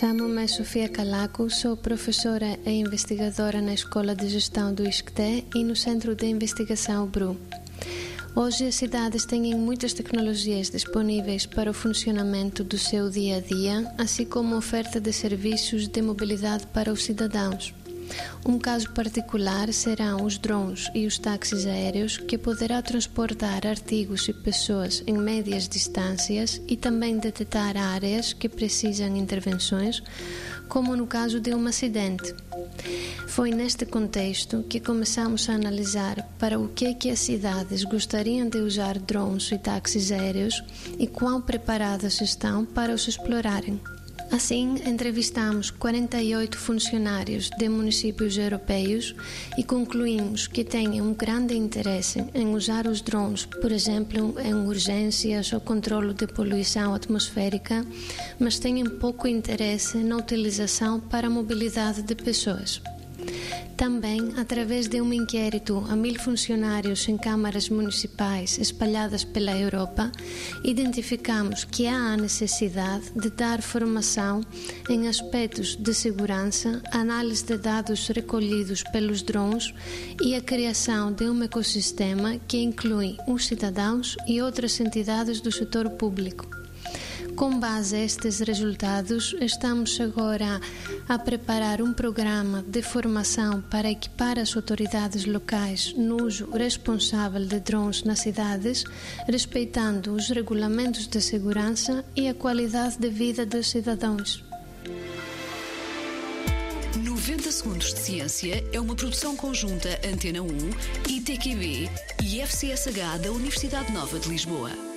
Chamo-me Sofia Calaco, sou professora e investigadora na Escola de Gestão do ISCTE e no Centro de Investigação BRU. Hoje as cidades têm muitas tecnologias disponíveis para o funcionamento do seu dia a dia, assim como oferta de serviços de mobilidade para os cidadãos. Um caso particular serão os drones e os táxis aéreos, que poderá transportar artigos e pessoas em médias distâncias e também detectar áreas que precisam intervenções, como no caso de um acidente. Foi neste contexto que começamos a analisar para o que é que as cidades gostariam de usar drones e táxis aéreos e quão preparadas estão para os explorarem. Assim, entrevistamos 48 funcionários de municípios europeus e concluímos que têm um grande interesse em usar os drones, por exemplo, em urgências ou controle de poluição atmosférica, mas têm pouco interesse na utilização para a mobilidade de pessoas. Também, através de um inquérito a mil funcionários em câmaras municipais espalhadas pela Europa, identificamos que há a necessidade de dar formação em aspectos de segurança, análise de dados recolhidos pelos drones e a criação de um ecossistema que inclui os cidadãos e outras entidades do setor público. Com base a estes resultados, estamos agora a preparar um programa de formação para equipar as autoridades locais no uso responsável de drones nas cidades, respeitando os regulamentos de segurança e a qualidade de vida dos cidadãos. 90 Segundos de Ciência é uma produção conjunta Antena 1, ITQB e FCSH da Universidade Nova de Lisboa.